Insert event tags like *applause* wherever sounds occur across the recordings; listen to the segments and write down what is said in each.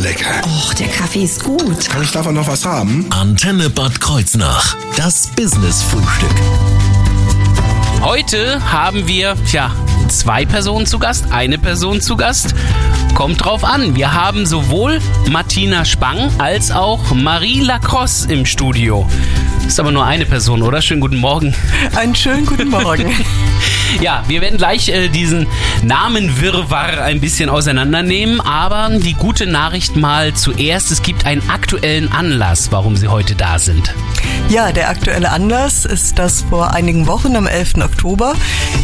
lecker. Och, der Kaffee ist gut. Kann ich davon noch was haben? Antenne Bad Kreuznach. Das Business-Frühstück. Heute haben wir, tja, zwei Personen zu Gast, eine Person zu Gast. Kommt drauf an. Wir haben sowohl Martina Spang als auch Marie Lacrosse im Studio. Ist aber nur eine Person, oder? Schönen guten Morgen. Einen schönen guten Morgen. *laughs* Ja, wir werden gleich äh, diesen Namenwirrwarr ein bisschen auseinandernehmen, aber die gute Nachricht mal zuerst, es gibt einen aktuellen Anlass, warum Sie heute da sind. Ja, der aktuelle Anlass ist, dass vor einigen Wochen am 11. Oktober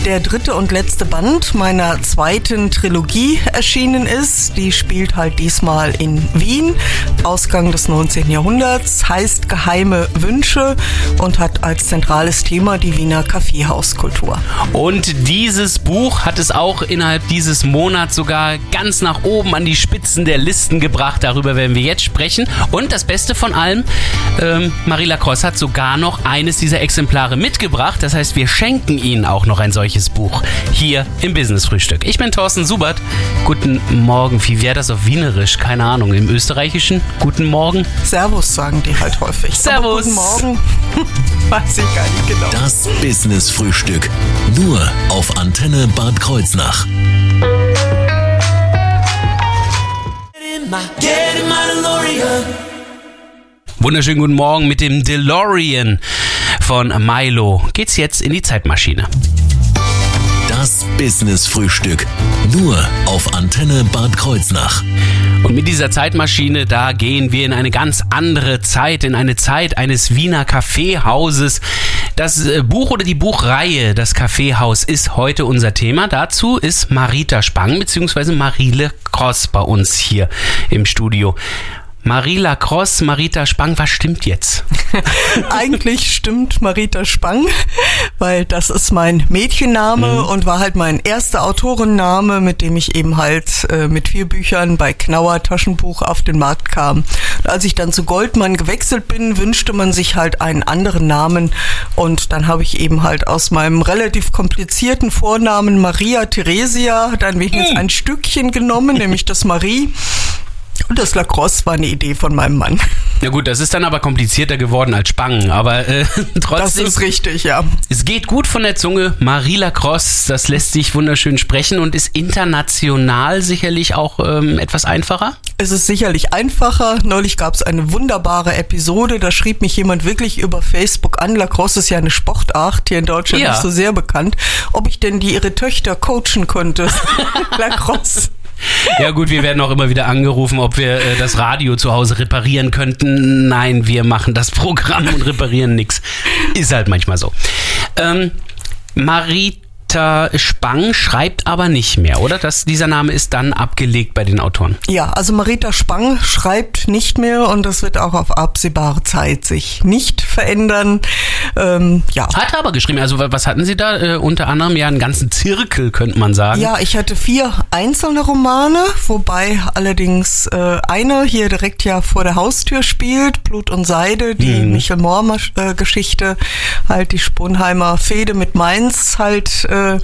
der dritte und letzte Band meiner zweiten Trilogie erschienen ist. Die spielt halt diesmal in Wien, Ausgang des 19. Jahrhunderts, heißt Geheime Wünsche und hat als zentrales Thema die Wiener Kaffeehauskultur. Und dieses Buch hat es auch innerhalb dieses Monats sogar ganz nach oben an die Spitzen der Listen gebracht. Darüber werden wir jetzt sprechen. Und das Beste von allem, ähm, Marie Lacrosse hat sogar noch eines dieser Exemplare mitgebracht. Das heißt, wir schenken Ihnen auch noch ein solches Buch hier im Business Frühstück. Ich bin Thorsten Subert. Guten Morgen. Wie wäre das auf Wienerisch? Keine Ahnung. Im Österreichischen? Guten Morgen. Servus sagen die halt häufig. Servus. Aber guten Morgen. *laughs* Weiß ich gar nicht genau. Das Business-Frühstück. Nur auf Antenne Bad Kreuznach. Wunderschönen guten Morgen mit dem DeLorean von Milo. Geht's jetzt in die Zeitmaschine. Das Business-Frühstück. Nur auf Antenne Bad Kreuznach. Und mit dieser Zeitmaschine, da gehen wir in eine ganz andere Zeit, in eine Zeit eines Wiener Kaffeehauses. Das äh, Buch oder die Buchreihe, das Kaffeehaus, ist heute unser Thema. Dazu ist Marita Spang bzw. Marile Cross bei uns hier im Studio. Marie Lacrosse, Marita Spang, was stimmt jetzt? *laughs* Eigentlich stimmt Marita Spang, weil das ist mein Mädchenname mhm. und war halt mein erster Autorenname, mit dem ich eben halt äh, mit vier Büchern bei Knauer Taschenbuch auf den Markt kam. Und als ich dann zu Goldmann gewechselt bin, wünschte man sich halt einen anderen Namen und dann habe ich eben halt aus meinem relativ komplizierten Vornamen Maria Theresia dann wenigstens mhm. ein Stückchen genommen, nämlich das Marie. Und das Lacrosse war eine Idee von meinem Mann. Ja gut, das ist dann aber komplizierter geworden als Spangen, aber äh, *laughs* trotzdem. Das ist richtig, ja. Es geht gut von der Zunge. Marie Lacrosse, das lässt sich wunderschön sprechen und ist international sicherlich auch ähm, etwas einfacher. Es ist sicherlich einfacher. Neulich gab es eine wunderbare Episode, da schrieb mich jemand wirklich über Facebook an. Lacrosse ist ja eine Sportart, hier in Deutschland ja. nicht so sehr bekannt, ob ich denn die ihre Töchter coachen könnte. *laughs* Lacrosse. *laughs* Ja gut, wir werden auch immer wieder angerufen, ob wir äh, das Radio zu Hause reparieren könnten. Nein, wir machen das Programm und reparieren nichts. Ist halt manchmal so. Ähm, Marie Marita Spang schreibt aber nicht mehr, oder? Das, dieser Name ist dann abgelegt bei den Autoren. Ja, also Marita Spang schreibt nicht mehr und das wird auch auf absehbare Zeit sich nicht verändern. Ähm, ja. Hat aber geschrieben, also was hatten Sie da? Äh, unter anderem ja einen ganzen Zirkel, könnte man sagen. Ja, ich hatte vier einzelne Romane, wobei allerdings äh, einer hier direkt ja vor der Haustür spielt, Blut und Seide, die hm. Michel Mohr-Geschichte, halt die Sponheimer Fehde mit Mainz halt äh, euh,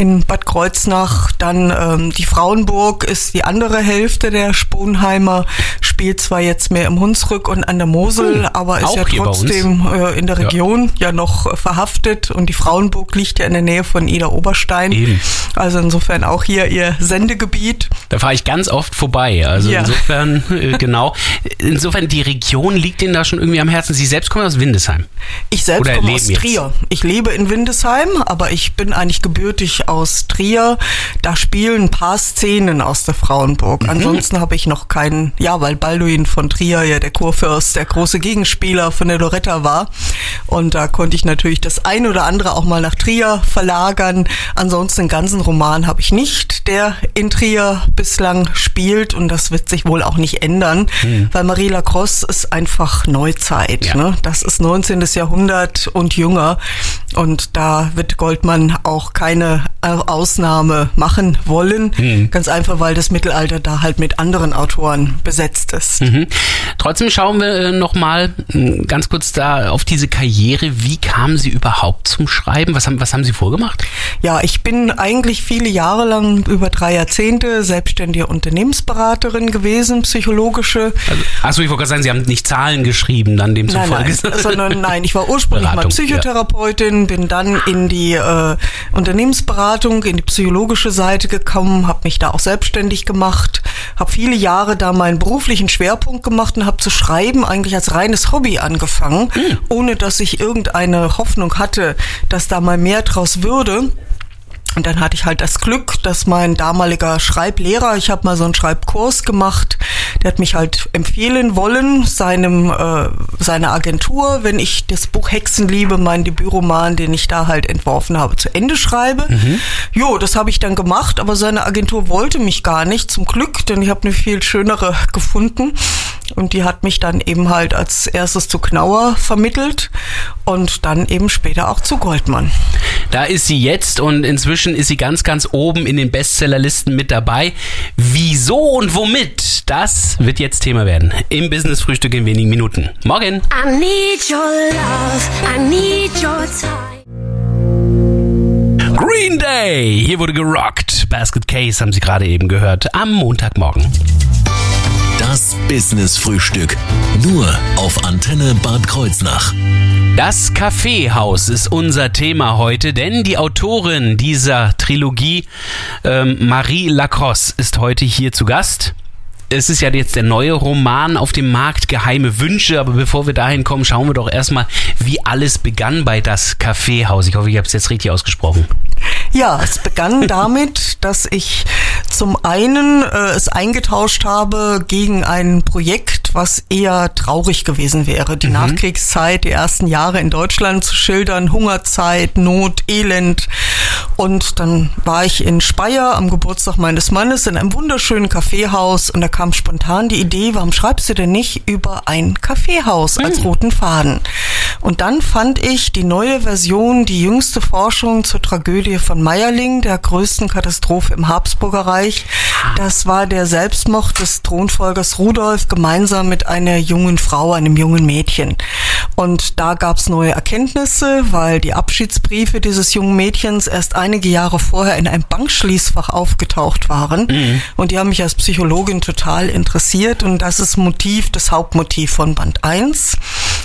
in Bad Kreuznach. Dann ähm, die Frauenburg ist die andere Hälfte der Sponheimer, spielt zwar jetzt mehr im Hunsrück und an der Mosel, hm, aber ist ja trotzdem äh, in der Region ja. ja noch äh, verhaftet und die Frauenburg liegt ja in der Nähe von Ida Oberstein. Eben. Also insofern auch hier ihr Sendegebiet. Da fahre ich ganz oft vorbei. Also ja. insofern, äh, *laughs* genau. Insofern, die Region liegt Ihnen da schon irgendwie am Herzen. Sie selbst kommen aus Windesheim. Ich selbst komme aus Trier. Jetzt? Ich lebe in Windesheim, aber ich bin eigentlich gebürtig aus Trier. Da spielen ein paar Szenen aus der Frauenburg. Mhm. Ansonsten habe ich noch keinen, ja, weil Balduin von Trier ja der Kurfürst, der große Gegenspieler von der Loretta war. Und da konnte ich natürlich das ein oder andere auch mal nach Trier verlagern. Ansonsten einen ganzen Roman habe ich nicht, der in Trier bislang spielt und das wird sich wohl auch nicht ändern, mhm. weil Marie Lacrosse ist einfach Neuzeit. Ja. Ne? Das ist 19. Jahrhundert und jünger und da wird Goldmann auch keine Ausnahme machen wollen. Mhm. Ganz einfach, weil das Mittelalter da halt mit anderen Autoren besetzt ist. Mhm. Trotzdem schauen wir äh, nochmal hm, ganz kurz da auf diese Karriere. Wie kamen Sie überhaupt zum Schreiben? Was haben, was haben Sie vorgemacht? Ja, ich bin eigentlich viele Jahre lang, über drei Jahrzehnte, selbstständige Unternehmensberaterin gewesen, psychologische. Also, achso, ich wollte gerade sagen, Sie haben nicht Zahlen geschrieben, dann demzufolge. Nein, nein, sondern nein, ich war ursprünglich Beratung, mal Psychotherapeutin, ja. bin dann in die äh, Unternehmensberatung, in die psychologische Seite gekommen, habe mich da auch selbstständig gemacht, habe viele Jahre da meinen beruflichen Schwerpunkt gemacht und habe zu schreiben eigentlich als reines Hobby angefangen, mhm. ohne dass ich irgendeine Hoffnung hatte, dass da mal mehr draus würde. Und dann hatte ich halt das Glück, dass mein damaliger Schreiblehrer, ich habe mal so einen Schreibkurs gemacht, der hat mich halt empfehlen wollen, seinem äh, seiner Agentur, wenn ich das Buch Hexenliebe, mein Debütroman, den ich da halt entworfen habe, zu Ende schreibe. Mhm. Jo, das habe ich dann gemacht, aber seine Agentur wollte mich gar nicht, zum Glück, denn ich habe eine viel schönere *laughs* gefunden. Und die hat mich dann eben halt als erstes zu Knauer vermittelt und dann eben später auch zu Goldmann. Da ist sie jetzt und inzwischen ist sie ganz, ganz oben in den Bestsellerlisten mit dabei. Wieso und womit? Das wird jetzt Thema werden im Business Frühstück in wenigen Minuten. Morgen. I need your love, I need your time. Green Day, hier wurde gerockt. Basket Case haben Sie gerade eben gehört am Montagmorgen. Das Business Frühstück. Nur auf Antenne Bad Kreuznach. Das Kaffeehaus ist unser Thema heute, denn die Autorin dieser Trilogie, ähm, Marie Lacrosse, ist heute hier zu Gast es ist ja jetzt der neue Roman auf dem Markt, Geheime Wünsche, aber bevor wir dahin kommen, schauen wir doch erstmal, wie alles begann bei das Kaffeehaus. Ich hoffe, ich habe es jetzt richtig ausgesprochen. Ja, es begann *laughs* damit, dass ich zum einen äh, es eingetauscht habe gegen ein Projekt, was eher traurig gewesen wäre. Die mhm. Nachkriegszeit, die ersten Jahre in Deutschland zu schildern, Hungerzeit, Not, Elend. Und dann war ich in Speyer am Geburtstag meines Mannes in einem wunderschönen Kaffeehaus und da kam spontan die Idee, warum schreibst du denn nicht über ein Kaffeehaus als hm. roten Faden? Und dann fand ich die neue Version, die jüngste Forschung zur Tragödie von Meierling, der größten Katastrophe im Habsburger Reich. Das war der Selbstmord des Thronfolgers Rudolf gemeinsam mit einer jungen Frau, einem jungen Mädchen. Und da gab es neue Erkenntnisse, weil die Abschiedsbriefe dieses jungen Mädchens erst einige Jahre vorher in einem Bankschließfach aufgetaucht waren. Mhm. Und die haben mich als Psychologin total total interessiert und das ist Motiv, das Hauptmotiv von Band 1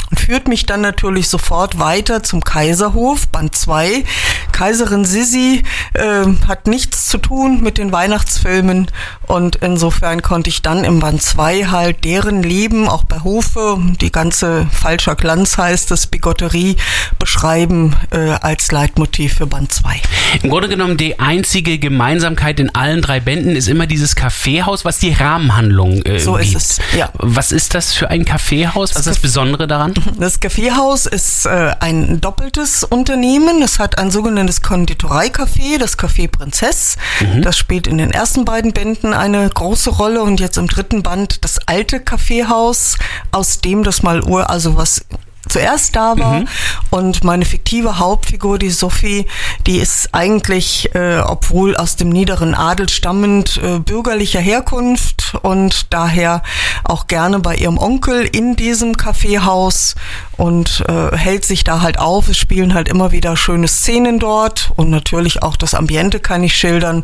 und führt mich dann natürlich sofort weiter zum Kaiserhof, Band 2. Kaiserin Sissi äh, hat nichts zu tun mit den Weihnachtsfilmen und insofern konnte ich dann im Band 2 halt deren Leben, auch bei Hofe, die ganze falscher Glanz heißt es, Bigotterie, beschreiben äh, als Leitmotiv für Band 2. Im Grunde genommen die einzige Gemeinsamkeit in allen drei Bänden ist immer dieses Kaffeehaus, was die Rahmen Rahmenhandlung äh, so gibt. ist es, ja. Was ist das für ein Kaffeehaus? Was ist das Besondere daran? Das Kaffeehaus ist äh, ein doppeltes Unternehmen. Es hat ein sogenanntes Konditoreicafé, das Café Prinzess. Mhm. Das spielt in den ersten beiden Bänden eine große Rolle und jetzt im dritten Band das alte Kaffeehaus, aus dem das mal Ur, also was zuerst da war. Mhm. Und meine fiktive Hauptfigur, die Sophie, die ist eigentlich, äh, obwohl aus dem niederen Adel stammend, äh, bürgerlicher Herkunft und daher auch gerne bei ihrem Onkel in diesem Kaffeehaus und äh, hält sich da halt auf. Es spielen halt immer wieder schöne Szenen dort und natürlich auch das Ambiente kann ich schildern.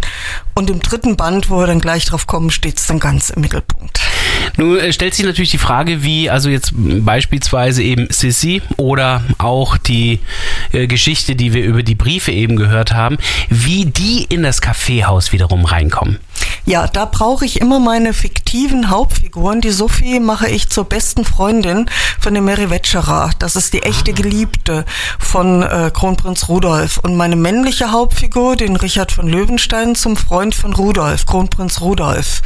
Und im dritten Band, wo wir dann gleich drauf kommen, steht es dann ganz im Mittelpunkt. Nun äh, stellt sich natürlich die Frage, wie also jetzt beispielsweise eben Sissy oder auch die äh, Geschichte, die wir über die Briefe eben gehört haben, wie die in das Kaffeehaus wiederum reinkommen. Ja, da brauche ich immer meine fiktiven Hauptfiguren. Die Sophie mache ich zur besten Freundin von dem Mary Wetscherer. Das ist die echte ah. Geliebte von äh, Kronprinz Rudolf. Und meine männliche Hauptfigur, den Richard von Löwenstein, zum Freund von Rudolf, Kronprinz Rudolf.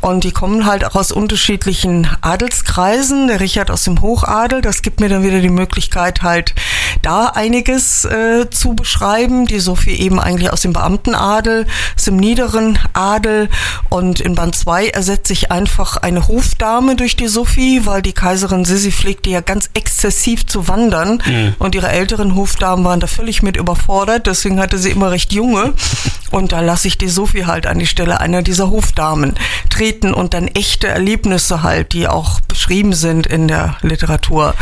Und die kommen halt auch aus unterschiedlichen Adelskreisen. Der Richard aus dem Hochadel, das gibt mir dann wieder die Möglichkeit, halt da einiges äh, zu beschreiben. Die Sophie eben eigentlich aus dem Beamtenadel, aus dem niederen Adel. Und in Band 2 ersetze ich einfach eine Hofdame durch die Sophie, weil die Kaiserin Sissi pflegte ja ganz exzessiv zu wandern. Mhm. Und ihre älteren Hofdamen waren da völlig mit überfordert. Deswegen hatte sie immer recht junge. Und da lasse ich die Sophie halt an die Stelle einer dieser Hofdamen treten und dann echte Erlebnisse halt, die auch beschrieben sind in der Literatur,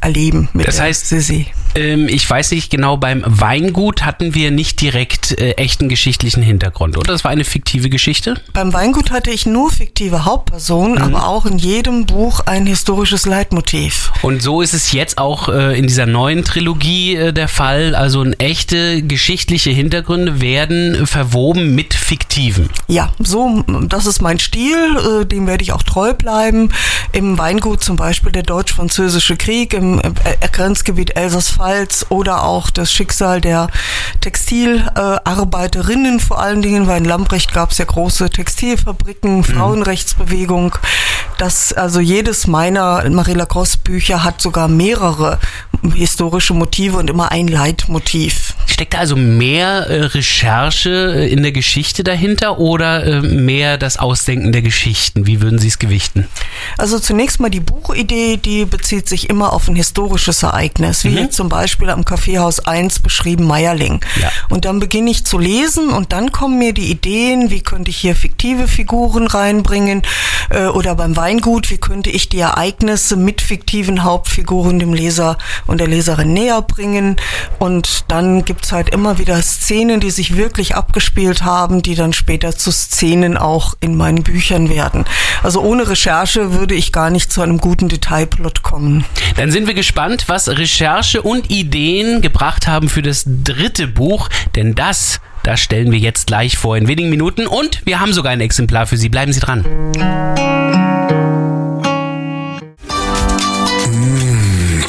erleben mit das heißt, Sissi. Ähm, ich weiß nicht genau, beim Weingut hatten wir nicht direkt äh, echten geschichtlichen Hintergrund, oder? Das war eine fiktive Geschichte? Beim Weingut hatte ich nur fiktive Hauptpersonen, mhm. aber auch in jedem Buch ein historisches Leitmotiv. Und so ist es jetzt auch äh, in dieser neuen Trilogie äh, der Fall. Also echte geschichtliche Hintergründe werden verwoben mit fiktiven. Ja, so, das ist mein Stil, äh, dem werde ich auch treu bleiben. Im Weingut zum Beispiel der Deutsch-Französische Krieg, im äh, Grenzgebiet Elsass Pfalz oder auch das Schicksal der Textilarbeiterinnen äh, vor allen Dingen, weil in Lamprecht gab es ja große Textilfabriken, mhm. Frauenrechtsbewegung. Das, also jedes meiner Marie Lacrosse Bücher hat sogar mehrere historische Motive und immer ein Leitmotiv. Steckt da also mehr äh, Recherche äh, in der Geschichte dahinter oder äh, mehr das Ausdenken der Geschichten? Wie würden Sie es gewichten? Also zunächst mal die Buchidee, die bezieht sich immer auf ein historisches Ereignis, wie mhm. zum Beispiel am Kaffeehaus 1 beschrieben Meierling. Ja. Und dann beginne ich zu lesen und dann kommen mir die Ideen, wie könnte ich hier fiktive Figuren reinbringen äh, oder beim Weingut, wie könnte ich die Ereignisse mit fiktiven Hauptfiguren dem Leser und der Leserin näher bringen. Und dann gibt es halt immer wieder Szenen, die sich wirklich abgespielt haben, die dann später zu Szenen auch in meinen Büchern werden. Also ohne Recherche würde ich gar nicht zu einem guten Detailplot kommen. Dann sind wir gespannt, was Recherche und Ideen gebracht haben für das dritte Buch, denn das das stellen wir jetzt gleich vor in wenigen Minuten und wir haben sogar ein Exemplar für Sie. Bleiben Sie dran.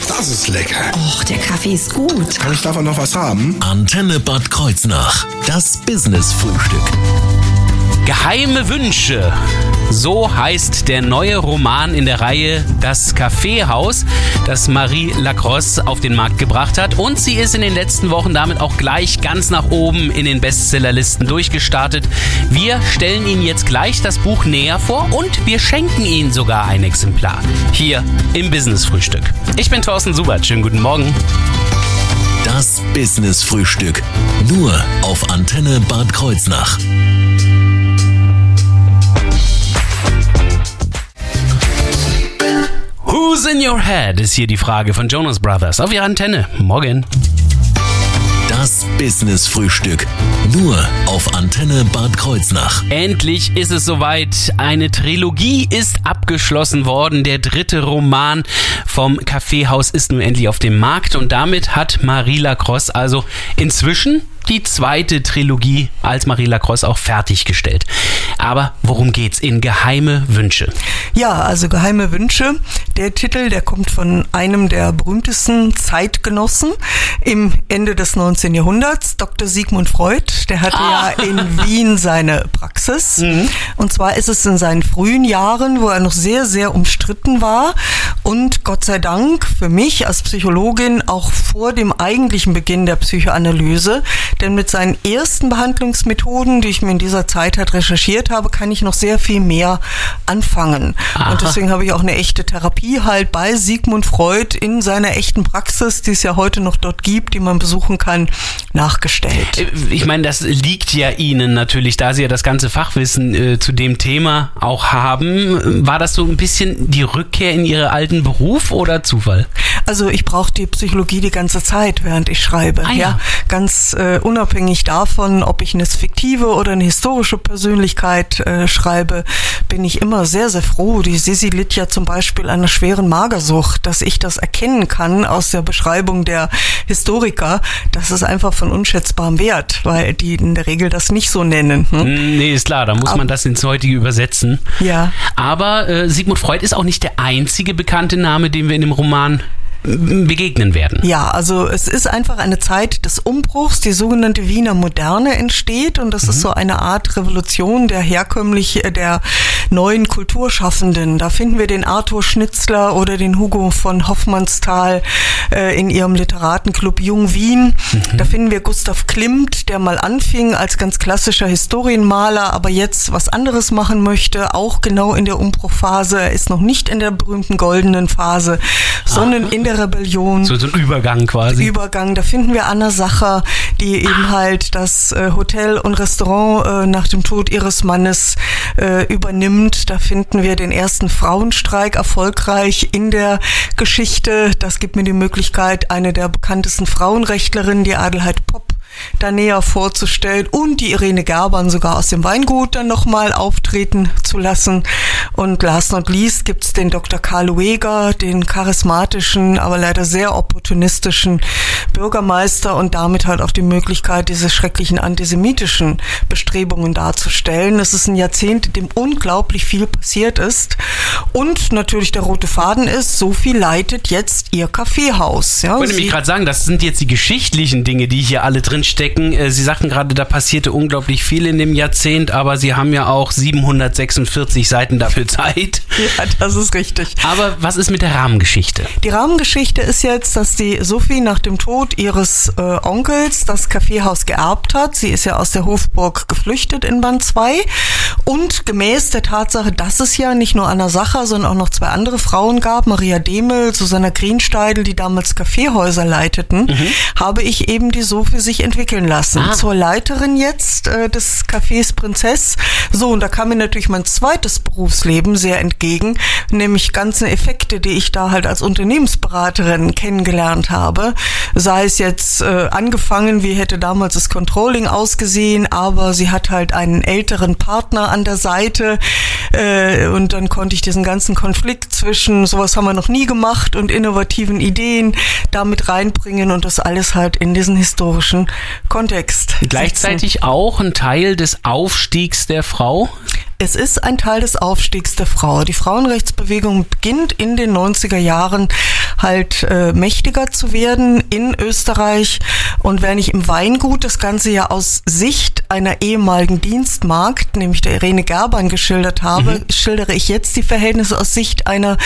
Das ist lecker. Och, der Kaffee ist gut. Kann ich davon noch was haben? Antenne Bad Kreuznach. Das Business-Frühstück. Geheime Wünsche. So heißt der neue Roman in der Reihe Das Kaffeehaus, das Marie Lacrosse auf den Markt gebracht hat. Und sie ist in den letzten Wochen damit auch gleich ganz nach oben in den Bestsellerlisten durchgestartet. Wir stellen Ihnen jetzt gleich das Buch näher vor und wir schenken Ihnen sogar ein Exemplar. Hier im Business Frühstück. Ich bin Thorsten Subert. Schönen guten Morgen. Das Business Frühstück. Nur auf Antenne Bad Kreuznach. Who's in your head ist hier die Frage von Jonas Brothers auf ihrer Antenne. Morgen. Das Business Frühstück. Nur auf Antenne Bad Kreuznach. Endlich ist es soweit. Eine Trilogie ist abgeschlossen worden. Der dritte Roman vom Kaffeehaus ist nun endlich auf dem Markt und damit hat Marie Lacrosse also inzwischen die zweite Trilogie als Marie Lacrosse auch fertiggestellt. Aber worum geht's in Geheime Wünsche? Ja, also Geheime Wünsche. Der Titel, der kommt von einem der berühmtesten Zeitgenossen im Ende des 19. Jahrhunderts, Dr. Sigmund Freud. Der hatte ah. ja in Wien seine Praxis. Mhm. Und zwar ist es in seinen frühen Jahren, wo er noch sehr, sehr umstritten war. Und Gott sei Dank für mich als Psychologin auch vor dem eigentlichen Beginn der Psychoanalyse denn mit seinen ersten Behandlungsmethoden, die ich mir in dieser Zeit halt recherchiert habe, kann ich noch sehr viel mehr anfangen. Aha. Und deswegen habe ich auch eine echte Therapie halt bei Sigmund Freud in seiner echten Praxis, die es ja heute noch dort gibt, die man besuchen kann, nachgestellt. Äh, ich meine, das liegt ja Ihnen natürlich, da Sie ja das ganze Fachwissen äh, zu dem Thema auch haben. War das so ein bisschen die Rückkehr in Ihren alten Beruf oder Zufall? Also ich brauche die Psychologie die ganze Zeit, während ich schreibe. Ah, ja. ja. ganz äh, unabhängig davon, ob ich eine fiktive oder eine historische Persönlichkeit äh, schreibe, bin ich immer sehr, sehr froh. Die Sisi litt ja zum Beispiel einer schweren Magersucht, dass ich das erkennen kann aus der Beschreibung der Historiker. Das ist einfach von unschätzbarem Wert, weil die in der Regel das nicht so nennen. Hm? nee, ist klar, da muss man das ins heutige übersetzen. Ja. Aber äh, Sigmund Freud ist auch nicht der einzige bekannte Name, den wir in dem Roman begegnen werden. Ja, also es ist einfach eine Zeit des Umbruchs, die sogenannte Wiener Moderne entsteht und das mhm. ist so eine Art Revolution der herkömmlich, äh, der, neuen Kulturschaffenden. Da finden wir den Arthur Schnitzler oder den Hugo von Hoffmannsthal äh, in ihrem Literatenclub Jung Wien. Mhm. Da finden wir Gustav Klimt, der mal anfing als ganz klassischer Historienmaler, aber jetzt was anderes machen möchte, auch genau in der Umbruchphase. Er ist noch nicht in der berühmten goldenen Phase, sondern ah. in der Rebellion. So, so ein Übergang quasi. Übergang. Da finden wir Anna Sacher, die eben halt das äh, Hotel und Restaurant äh, nach dem Tod ihres Mannes äh, übernimmt. Da finden wir den ersten Frauenstreik erfolgreich in der Geschichte. Das gibt mir die Möglichkeit, eine der bekanntesten Frauenrechtlerinnen, die Adelheid Popp, da näher vorzustellen und die Irene Gerbern sogar aus dem Weingut dann nochmal auftreten zu lassen. Und last not least gibt's den Dr. Karl Weger, den charismatischen, aber leider sehr opportunistischen Bürgermeister und damit halt auch die Möglichkeit, diese schrecklichen antisemitischen Bestrebungen darzustellen. Es ist ein Jahrzehnt, in dem unglaublich viel passiert ist. Und natürlich der rote Faden ist, Sophie leitet jetzt ihr Kaffeehaus. Ja, ich wollte nämlich gerade sagen, das sind jetzt die geschichtlichen Dinge, die hier alle drin stecken. Äh, Sie sagten gerade, da passierte unglaublich viel in dem Jahrzehnt, aber Sie haben ja auch 746 Seiten dafür *laughs* Zeit. Ja, das ist richtig. Aber was ist mit der Rahmengeschichte? Die Rahmengeschichte ist jetzt, dass die Sophie nach dem Tod ihres äh, Onkels das Kaffeehaus geerbt hat. Sie ist ja aus der Hofburg geflüchtet in Band 2 und gemäß der Tatsache, dass es ja nicht nur Anna Sacher, sondern auch noch zwei andere Frauen gab, Maria Demel, Susanna Greensteidel, die damals Kaffeehäuser leiteten, mhm. habe ich eben die Sophie sich entwickeln lassen. Ah. Zur Leiterin jetzt äh, des Cafés Prinzess. So, und da kam mir natürlich mein zweites Berufsleben sehr entgegen, nämlich ganzen Effekte, die ich da halt als Unternehmensberaterin kennengelernt habe. Sei es jetzt äh, angefangen, wie hätte damals das Controlling ausgesehen, aber sie hat halt einen älteren Partner an der Seite äh, und dann konnte ich diesen ganzen Konflikt zwischen sowas haben wir noch nie gemacht und innovativen Ideen damit reinbringen und das alles halt in diesen historischen Kontext. Gleichzeitig setzen. auch ein Teil des Aufstiegs der Frau? Es ist ein Teil des Aufstiegs der Frau. Die Frauenrechtsbewegung beginnt in den 90er Jahren halt äh, mächtiger zu werden in Österreich. Und wenn ich im Weingut das Ganze ja aus Sicht einer ehemaligen Dienstmagd, nämlich der Irene Gerbern, geschildert habe, mhm. schildere ich jetzt die Verhältnisse aus Sicht einer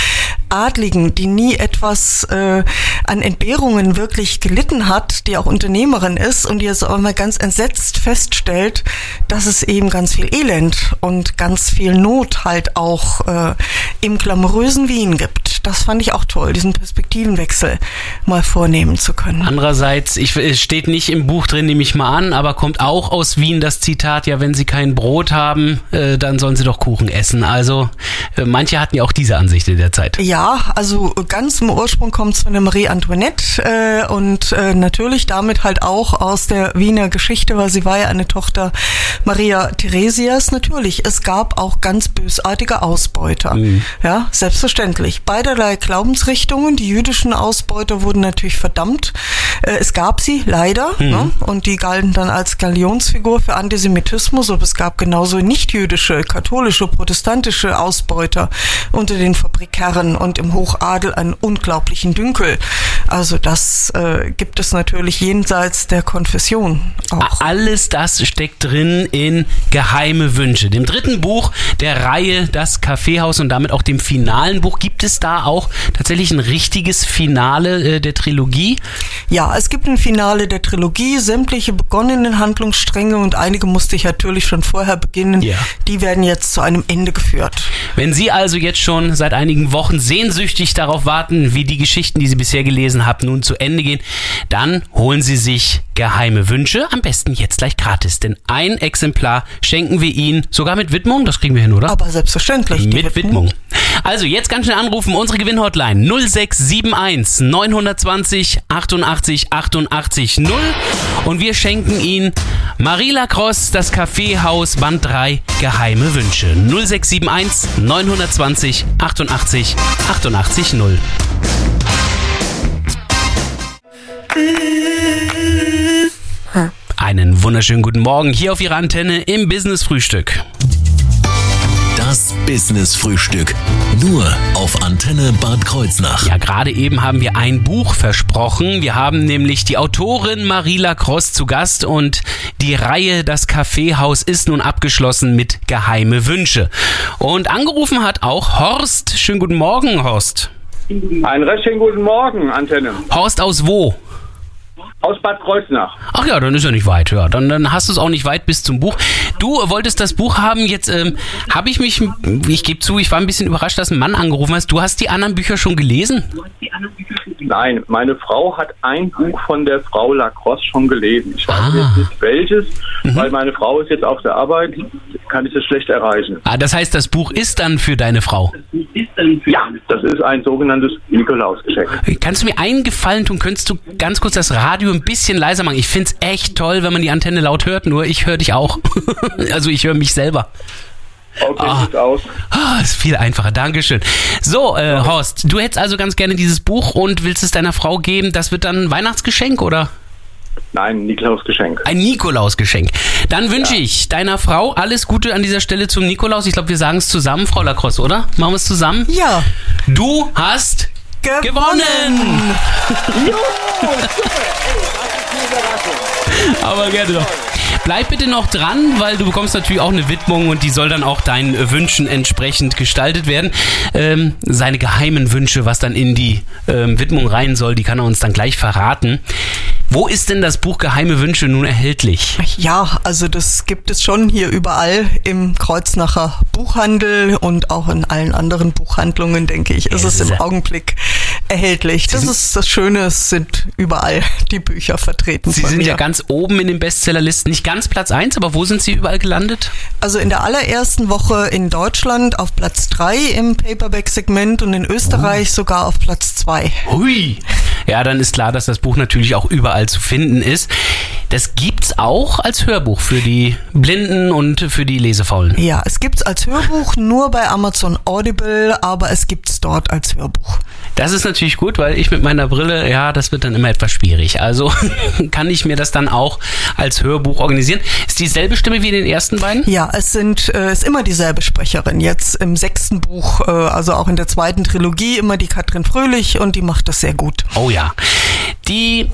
Adligen, die nie etwas äh, an Entbehrungen wirklich gelitten hat, die auch Unternehmerin ist und die jetzt auch mal ganz entsetzt feststellt, dass es eben ganz viel Elend und ganz viel Not halt auch äh, im glamourösen Wien gibt. Das fand ich auch toll, diesen Perspektivenwechsel mal vornehmen zu können. Andererseits, ich, es steht nicht im Buch drin, nehme ich mal an, aber kommt auch aus Wien das Zitat, ja, wenn Sie kein Brot haben, äh, dann sollen Sie doch Kuchen essen. Also äh, manche hatten ja auch diese Ansicht in der Zeit. Ja, also ganz im Ursprung kommt es von der Marie Antoinette äh, und äh, natürlich damit halt auch aus der Wiener Geschichte, weil sie war ja eine Tochter Maria Theresias. Natürlich, es gab auch ganz bösartige Ausbeuter. Mhm. Ja, selbstverständlich. Beiderlei Glaubensrichtungen. Die jüdischen Ausbeuter wurden natürlich verdammt. Äh, es gab sie leider mhm. ne? und die galten dann als Galionsfigur für Antisemitismus, aber es gab genauso nicht-jüdische, katholische, protestantische Ausbeuter unter den Fabrikherren und im Hochadel einen unglaublichen Dünkel. Also das äh, gibt es natürlich jenseits der Konfession auch. Alles das steckt drin in Geheime Wünsche, dem dritten Buch der Reihe Das Kaffeehaus und damit auch dem finalen Buch. Gibt es da auch tatsächlich ein richtiges Finale äh, der Trilogie? Ja, es gibt ein Finale der Trilogie, sämtliche begonnenen Handlungsstränge und einige musste ich natürlich schon vorher beginnen. Ja. Die werden jetzt zu einem Ende geführt. Wenn Sie also jetzt schon seit einigen Wochen sehnsüchtig darauf warten, wie die Geschichten, die Sie bisher gelesen haben, nun zu Ende gehen, dann holen Sie sich geheime Wünsche. Am besten jetzt gleich gratis, denn ein Exemplar schenken wir Ihnen, sogar mit Widmung, das kriegen wir hin, oder? Aber selbstverständlich. Mit Widmung. Also jetzt ganz schnell anrufen, unsere Gewinnhotline 0671 920 88 88 0 und wir schenken Ihnen Marie Lacrosse, das Kaffeehaus, Band 3, Geheime Wünsche. 0671 920 88 88 0. Einen wunderschönen guten Morgen hier auf Ihrer Antenne im Business Frühstück. Das Business Frühstück. Nur auf Antenne Bad Kreuznach. Ja, gerade eben haben wir ein Buch versprochen. Wir haben nämlich die Autorin Marila Cross zu Gast und die Reihe Das Kaffeehaus ist nun abgeschlossen mit Geheime Wünsche. Und angerufen hat auch Horst. Schönen guten Morgen, Horst. Einen recht schönen guten Morgen, Antenne. Horst aus wo? Aus Bad Kreuznach. Ach ja, dann ist ja nicht weit. Ja, dann, dann hast du es auch nicht weit bis zum Buch. Du wolltest das Buch haben. Jetzt ähm, habe ich mich, ich gebe zu, ich war ein bisschen überrascht, dass ein Mann angerufen hast. Du hast die anderen Bücher schon gelesen? Nein, meine Frau hat ein Buch von der Frau Lacrosse schon gelesen. Ich weiß Ah. jetzt nicht welches, weil meine Frau ist jetzt auf der Arbeit, kann ich das schlecht erreichen. Ah, das heißt, das Buch ist dann für deine Frau. Ja, das ist ein sogenanntes Nikolausgeschenk. Kannst du mir einen Gefallen tun? Könntest du ganz kurz das Radio ein bisschen leiser machen? Ich finde es echt toll, wenn man die Antenne laut hört, nur ich höre dich auch. *laughs* also ich höre mich selber. Okay, sieht aus. Ah, ist viel einfacher. Dankeschön. So, äh, Horst, du hättest also ganz gerne dieses Buch und willst es deiner Frau geben. Das wird dann ein Weihnachtsgeschenk oder Nein, Nikolausgeschenk. ein Nikolausgeschenk? Dann wünsche ich deiner Frau alles Gute an dieser Stelle zum Nikolaus. Ich glaube, wir sagen es zusammen, Frau Lacrosse, oder? Machen wir es zusammen? Ja, Du hast gewonnen! *laughs* Aber gerne doch. Bleib bitte noch dran, weil du bekommst natürlich auch eine Widmung und die soll dann auch deinen Wünschen entsprechend gestaltet werden. Ähm, seine geheimen Wünsche, was dann in die ähm, Widmung rein soll, die kann er uns dann gleich verraten. Wo ist denn das Buch Geheime Wünsche nun erhältlich? Ja, also das gibt es schon hier überall im Kreuznacher Buchhandel und auch in allen anderen Buchhandlungen, denke ich, ist es im. Augenblick erhältlich. Das ist das Schöne, es sind überall die Bücher vertreten. Sie sind mir. ja ganz oben in den Bestsellerlisten. Nicht ganz Platz 1, aber wo sind Sie überall gelandet? Also in der allerersten Woche in Deutschland auf Platz 3 im Paperback-Segment und in Österreich sogar auf Platz 2. Hui. Ja, dann ist klar, dass das Buch natürlich auch überall zu finden ist. Das gibt's auch als Hörbuch für die Blinden und für die Lesefaulen. Ja, es gibt's als Hörbuch nur bei Amazon Audible, aber es gibt's dort als Hörbuch. Das ist natürlich gut, weil ich mit meiner Brille, ja, das wird dann immer etwas schwierig. Also *laughs* kann ich mir das dann auch als Hörbuch organisieren. Ist dieselbe Stimme wie in den ersten beiden? Ja, es sind äh, ist immer dieselbe Sprecherin. Jetzt im sechsten Buch, äh, also auch in der zweiten Trilogie, immer die Katrin Fröhlich und die macht das sehr gut. Oh ja. Die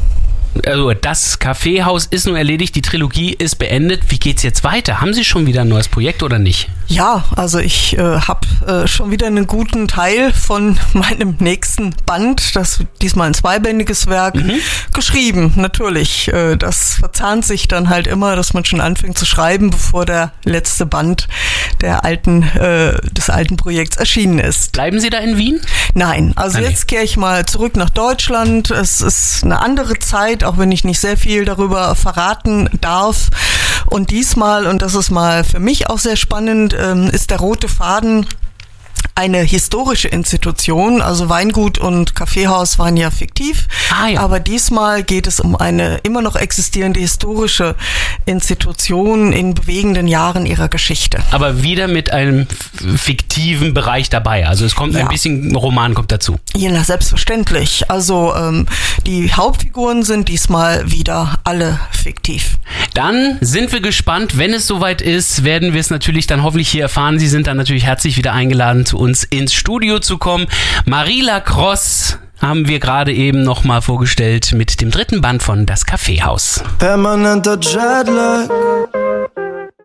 also das Kaffeehaus ist nun erledigt, die Trilogie ist beendet. Wie geht's jetzt weiter? Haben Sie schon wieder ein neues Projekt oder nicht? Ja, also ich äh, habe äh, schon wieder einen guten Teil von *laughs* meinem nächsten Band, das diesmal ein zweibändiges Werk, geschrieben. Natürlich, äh, das verzahnt sich dann halt immer, dass man schon anfängt zu schreiben, bevor der letzte Band der alten, äh, des alten Projekts erschienen ist. Bleiben Sie da in Wien? Nein, also Ah, nee. jetzt kehre ich mal zurück nach Deutschland. Es ist eine andere Zeit, auch wenn ich nicht sehr viel darüber verraten darf. Und diesmal, und das ist mal für mich auch sehr spannend, ähm, ist der rote Faden eine historische Institution. Also Weingut und Kaffeehaus waren ja fiktiv. Ah, ja. Aber diesmal geht es um eine immer noch existierende historische Institution in bewegenden Jahren ihrer Geschichte. Aber wieder mit einem f- fiktiven Bereich dabei. Also es kommt ein Ja. bisschen Roman kommt dazu. Ja, selbstverständlich. Also ähm, die Hauptfiguren sind diesmal wieder alle fiktiv. Dann sind wir gespannt. Wenn es soweit ist, werden wir es natürlich dann hoffentlich hier erfahren. Sie sind dann natürlich herzlich wieder eingeladen, zu uns ins Studio zu kommen. Marila Cross haben wir gerade eben nochmal vorgestellt mit dem dritten Band von Das Kaffeehaus. Permanenter Jetlag